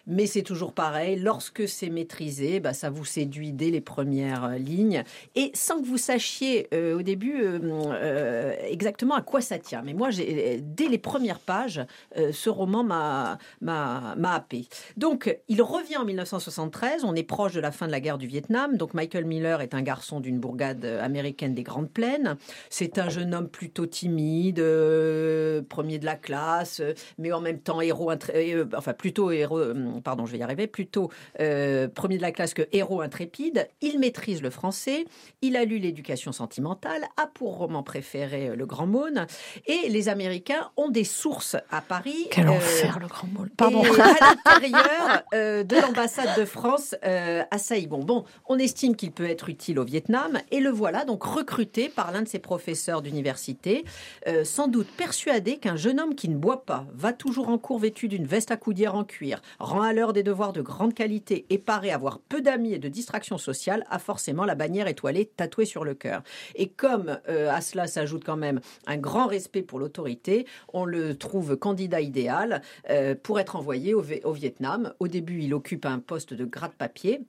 mais c'est toujours pareil, lorsque c'est maîtrisé, bah, ça vous séduit dès les premières euh, lignes, et sans que vous sachiez euh, au début euh, euh, exactement à quoi ça tient. Mais moi, dès les premières pages, euh, ce roman m'a, m'a, m'a happé. Donc, il revient en 1973, on est proche de la fin de la guerre du Vietnam, donc Michael Miller est un garçon d'une bourgade euh, américaine des Grandes Plaines, c'est un jeune homme plutôt timide, euh, premier de la classe, euh, mais en même temps héros, intré- euh, enfin plutôt héros, euh, pardon, je vais y arriver, plutôt euh, premier de la classe que héros intrépide. Il maîtrise le français, il a lu l'éducation sentimentale, a pour roman préféré euh, Le Grand Maune, et les Américains ont des sources à Paris. Quel euh, le grand mot. Pardon. et à l'intérieur euh, de l'ambassade de France euh, à Saïgon. Bon, on estime qu'il peut être utile au Vietnam et le voilà donc recruté par l'un de ses professeurs d'université, euh, sans doute persuadé qu'un jeune homme qui ne boit pas, va toujours en cours vêtu d'une veste à coudière en cuir, rend à l'heure des devoirs de grande qualité et paraît avoir peu d'amis et de distractions sociales, a forcément la bannière étoilée tatouée sur le cœur. Et comme à cela s'ajoute quand même un grand respect pour l'autorité, on le trouve candidat idéal pour être envoyé au Vietnam. Au début, il occupe un poste de gratte-papier.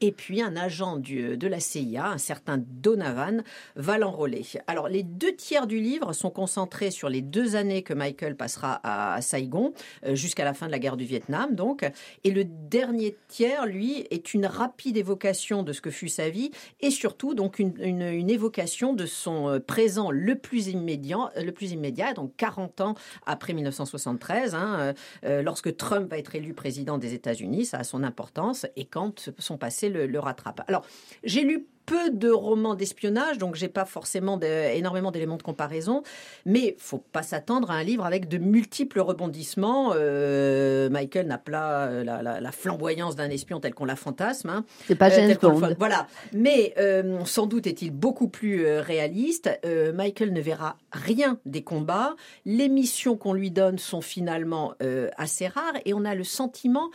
Et puis un agent du- de la CIA, un certain Donovan, va l'enrôler. Alors les deux tiers du livre sont concentrés sur les deux années que Michael passera à, Saigon, euh, jusqu'à la fin de la guerre du Vietnam donc. Et le dernier tiers, lui, est une rapide évocation de ce que fut sa vie et surtout donc une, évocation de son euh, présent le plus immédiat, le plus immédiat, donc 40 ans après 1973, hein, euh, euh, lorsque Trump va être élu président des États-Unis, ça a son importance, et quand son passé le, rattrape. Alors, j'ai lu peu de romans d'espionnage, donc j'ai pas forcément de- énormément d'éléments de comparaison, mais faut pas s'attendre à un livre avec de multiples rebondissements. Euh, Michael n'a pas euh, la, la- la flamboyance d'un espion tel qu'on la fantasme. hein. C'est pas Euh, James Bond. Voilà. Mais sans doute est-il beaucoup plus réaliste. Michael ne verra rien des combats. Les missions qu'on lui donne sont finalement assez rares et on a le sentiment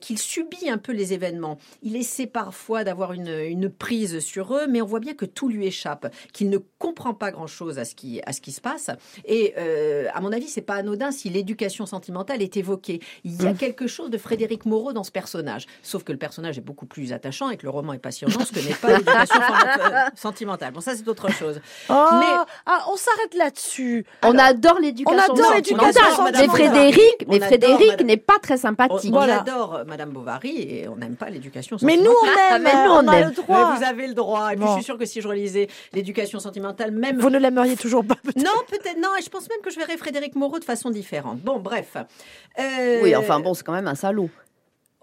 qu'il subit un peu les événements. Il essaie parfois d'avoir une, une prise sur eux, mais on voit bien que tout lui échappe, qu'il ne comprend pas grand-chose à ce qui à ce qui se passe. Et euh, à mon avis, c'est pas anodin si l'éducation sentimentale est évoquée. Il y a quelque chose de Frédéric Moreau dans ce personnage, sauf que le personnage est beaucoup plus attachant et que le roman est passionnant, ce que n'est pas l'éducation euh, sentimentale. Bon, ça c'est autre chose. Oh, Mais- ah, on s'arrête là-dessus. On adore l'éducation. On adore l'éducation sentimentale. Mais. Frédéric, On mais Frédéric Madame- n'est pas très On, sympathique. on Voilà. adore Madame Bovary et on n'aime pas l'éducation Mais sentimentale. nous, on aime. mais nous, on aime. le droit. Mais vous avez le droit. Et puis Bon. je suis sûre que si je relisais l'éducation sentimentale, même Vous ne l'aimeriez toujours pas. peut-être. Non, peut-être non. Et je pense même que je verrais Frédéric Moreau de façon différente. Bon, bref. Euh, Oui, enfin bon, c'est quand même un salaud.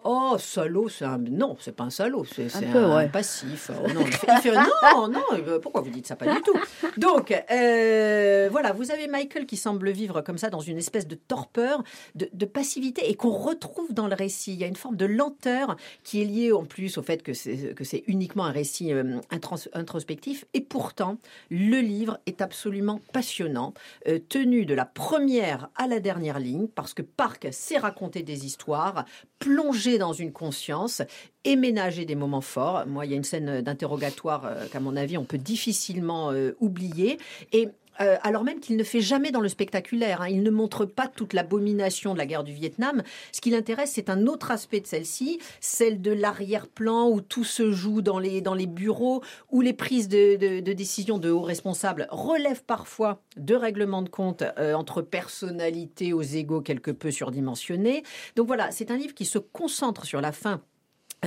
Oh, salaud, c'est un... Non, c'est pas un salaud, c'est peu, un, ouais. passif. Oh, non, il fait- il fait- non, non, pourquoi vous dites ça Pas du tout? Donc, euh, voilà, vous avez Michael qui semble vivre comme ça dans une espèce de torpeur, de, de passivité, et qu'on retrouve dans le récit. Il y a une forme de lenteur qui est liée en plus au fait que c'est que c'est uniquement un récit euh, intros- introspectif, et pourtant, le livre est absolument passionnant, euh, tenu de la première à la dernière ligne, parce que Park sait raconter des histoires, plonger dans une conscience et ménager des moments forts. Moi, il y a une scène d'interrogatoire euh, qu'à mon avis, on peut difficilement euh, oublier. Et euh, alors même qu'il ne fait jamais dans le spectaculaire. hein. Il ne montre pas toute l'abomination de la guerre du Vietnam. Ce qui l'intéresse, c'est un autre aspect de celle-ci, celle de l'arrière-plan où tout se joue dans les, bureaux, où les prises de, de, de décision de hauts responsables relèvent parfois de règlements de compte euh, entre personnalités aux égaux quelque peu surdimensionnés. Donc voilà, c'est un livre qui se concentre sur la fin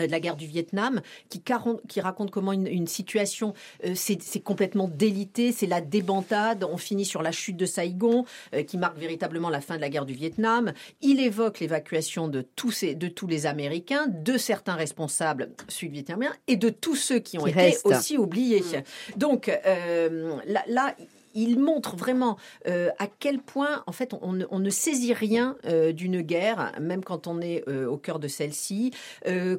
de la guerre du Vietnam, qui, raconte comment une, une situation, euh, c'est complètement délité, c'est la débandade, on finit sur la chute de Saïgon, euh, qui marque véritablement la fin de la guerre du Vietnam. Il évoque l'évacuation de, tous ces- de tous les Américains, de certains responsables sud-vietnamiens et de tous ceux qui ont Qui été restent. aussi oubliés. Donc euh, là, là, il montre vraiment euh, à quel point, en fait, on, ne- saisit rien euh, d'une guerre, même quand on est euh, au cœur de celle-ci.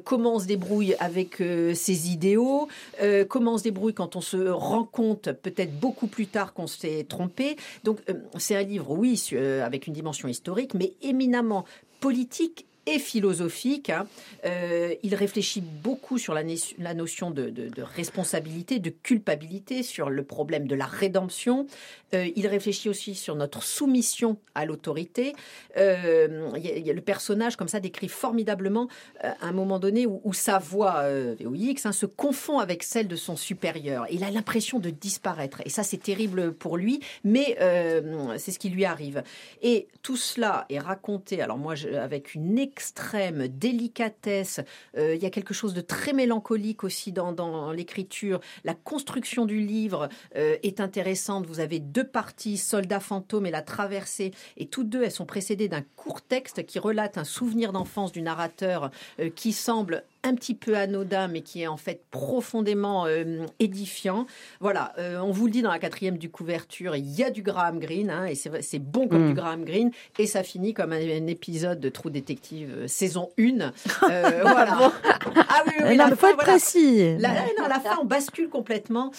Comment on se débrouille avec ses idéaux, comment on se débrouille quand on se rend compte, peut-être beaucoup plus tard, qu'on s'est trompé? Donc, c'est un livre, oui, avec une dimension historique, mais éminemment politique et philosophique. hein. Euh, il réfléchit beaucoup sur la, notion de responsabilité, de culpabilité, sur le problème de la rédemption. Euh, il réfléchit aussi sur notre soumission à l'autorité. Euh, le personnage, comme ça, décrit formidablement euh, un moment donné où, sa voix VOX hein, se confond avec celle de son supérieur. Il a l'impression de disparaître. Et ça, c'est terrible pour lui, mais c'est ce qui lui arrive. Et tout cela est raconté, alors moi, avec une extrême délicatesse. Il y a quelque chose de très mélancolique aussi dans, dans l'écriture. La construction du livre est intéressante. Vous avez deux parties, Soldat fantôme et La traversée. Et toutes deux, elles sont précédées d'un court texte qui relate un souvenir d'enfance du narrateur euh, qui semble un petit peu anodin, mais qui est en fait profondément euh, édifiant. Voilà, euh, on vous le dit dans la quatrième du couverture, il y a du Graham Greene, hein, et c'est bon comme Mm. du Graham Greene, et ça finit comme un, un épisode de Trou Détective euh, saison 1. Euh, voilà. Ah oui, oui, Eh la non, il faut fin, être voilà. précis. La, non, la fin, on bascule complètement.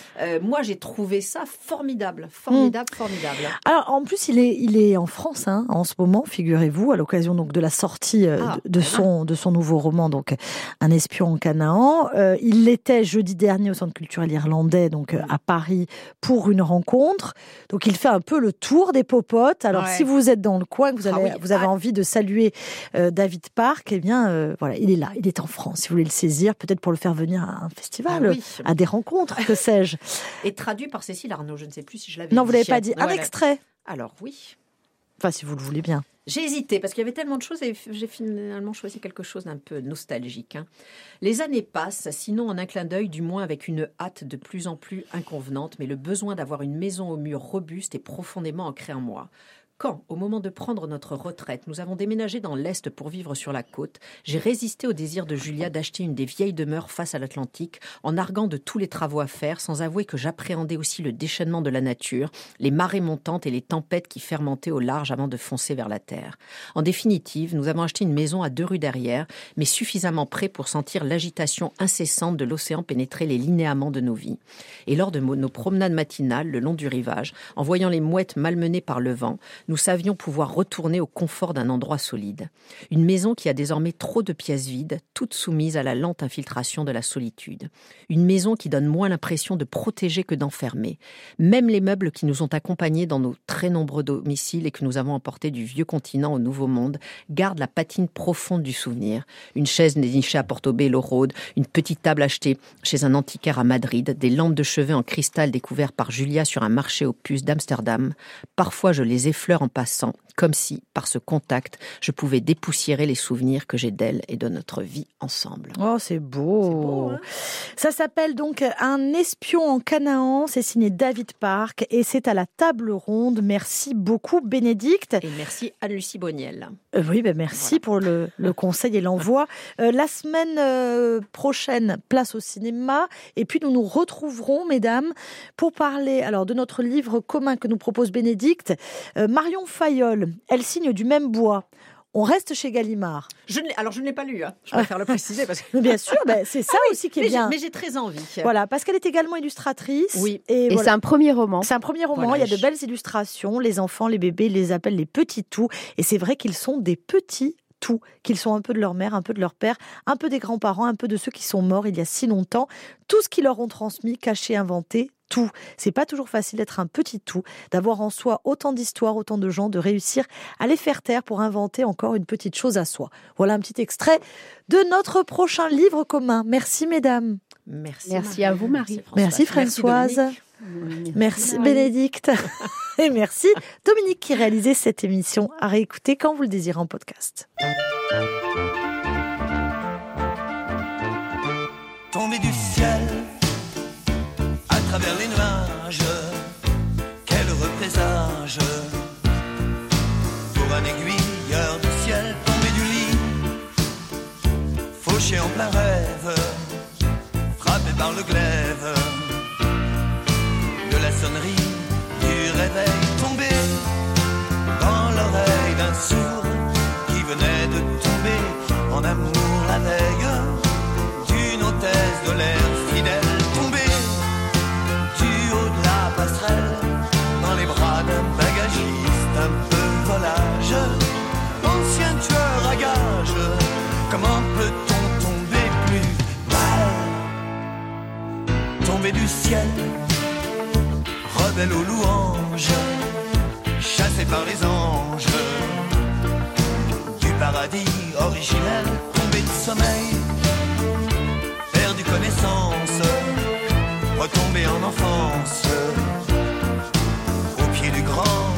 Moi, j'ai trouvé ça formidable, formidable, formidable. Alors en plus il est il est en France hein, en ce moment figurez-vous à l'occasion donc de la sortie Ah, de, de eh ben. son de son nouveau roman donc un espion en Canaan Euh, il l'était jeudi dernier au centre culturel irlandais donc euh, à Paris pour une rencontre donc il fait un peu le tour des popotes alors Ouais. si vous êtes dans le coin que vous Ah oui. vous avez Ah. envie de saluer euh, David Park eh bien euh, voilà il est là il est en France si vous voulez le saisir peut-être pour le faire venir à un festival Ah oui. à des rencontres que sais-je Et traduit par Cécile Arnaud, je ne sais plus si je l'avais non dit. vous l'avez pas dit un Voilà. extrait Alors oui. enfin si vous le voulez bien J'ai hésité parce qu'il y avait tellement de choses et j'ai finalement choisi quelque chose d'un peu nostalgique. hein. Les années passent, sinon en un clin d'œil, du moins avec une hâte de plus en plus inconvenante, mais le besoin d'avoir une maison au mur robuste est profondément ancré en moi. Quand, au moment de prendre notre retraite, nous avons déménagé dans l'Est pour vivre sur la côte, j'ai résisté au désir de Julia d'acheter une des vieilles demeures face à l'Atlantique, en arguant de tous les travaux à faire, sans avouer que j'appréhendais aussi le déchaînement de la nature, les marées montantes et les tempêtes qui fermentaient au large avant de foncer vers la terre. En définitive, nous avons acheté une maison à deux rues derrière, mais suffisamment près pour sentir l'agitation incessante de l'océan pénétrer les linéaments de nos vies. Et lors de nos promenades matinales le long du rivage, en voyant les mouettes malmenées par le vent, nous savions pouvoir retourner au confort d'un endroit solide. Une maison qui a désormais trop de pièces vides, toutes soumises à la lente infiltration de la solitude. Une maison qui donne moins l'impression de protéger que d'enfermer. Même les meubles qui nous ont accompagnés dans nos très nombreux domiciles et que nous avons emportés du vieux continent au nouveau monde gardent la patine profonde du souvenir. Une chaise dénichée à Portobello Road, une petite table achetée chez un antiquaire à Madrid, des lampes de chevet en cristal découvertes par Julia sur un marché aux puces d'Amsterdam. Parfois, je les effleure fleurs en passant, comme si, par ce contact, je pouvais dépoussiérer les souvenirs que j'ai d'elle et de notre vie ensemble. Oh, c'est beau. Hein? Ça s'appelle donc Un espion en Canaan. C'est signé David Park et c'est à la table ronde. Merci beaucoup, Bénédicte. Et merci à Lucie Boniel. Euh, oui, ben merci pour le, le conseil et l'envoi. Euh, la semaine euh, prochaine, place au cinéma. Et puis, nous nous retrouverons, mesdames, pour parler alors de notre livre commun que nous propose Bénédicte. Marion Fayolle, elle signe du même bois. On reste chez Gallimard. Je ne alors, je ne l'ai pas lu, hein. je préfère le préciser parce que. Bien sûr, ben, c'est ça aussi qui est mais j'ai- bien. Mais j'ai très envie. Voilà, parce qu'elle est également illustratrice. Oui. Et, Et voilà. c'est un premier roman. C'est un premier roman, Voilà, il y a de belles illustrations. Les enfants, les bébés, ils les appellent les petits tout. Et c'est vrai qu'ils sont des petits tout, qu'ils sont un peu de leur mère, un peu de leur père, un peu des grands-parents, un peu de ceux qui sont morts il y a si longtemps. Tout ce qu'ils leur ont transmis, caché, inventé, tout. C'est pas toujours facile d'être un petit tout, d'avoir en soi autant d'histoires, autant de gens, de réussir à les faire taire pour inventer encore une petite chose à soi. Voilà un petit extrait de notre prochain livre commun. Merci mesdames. Merci. Merci à vous, Marie. Merci Françoise. Dominique. Merci, Marie. Bénédicte. Et merci Dominique qui réalisait cette émission à réécouter quand vous le désirez en podcast. tombé du ciel travers les nuages. Quel heureux présage pour un aiguilleur du ciel tombé du lit, fauché en plein rêve, frappé par le glaive du ciel rebelle aux louanges chassé par les anges. Du paradis originel tombé de sommeil perdu connaissance, retombé en enfance, au pied du grand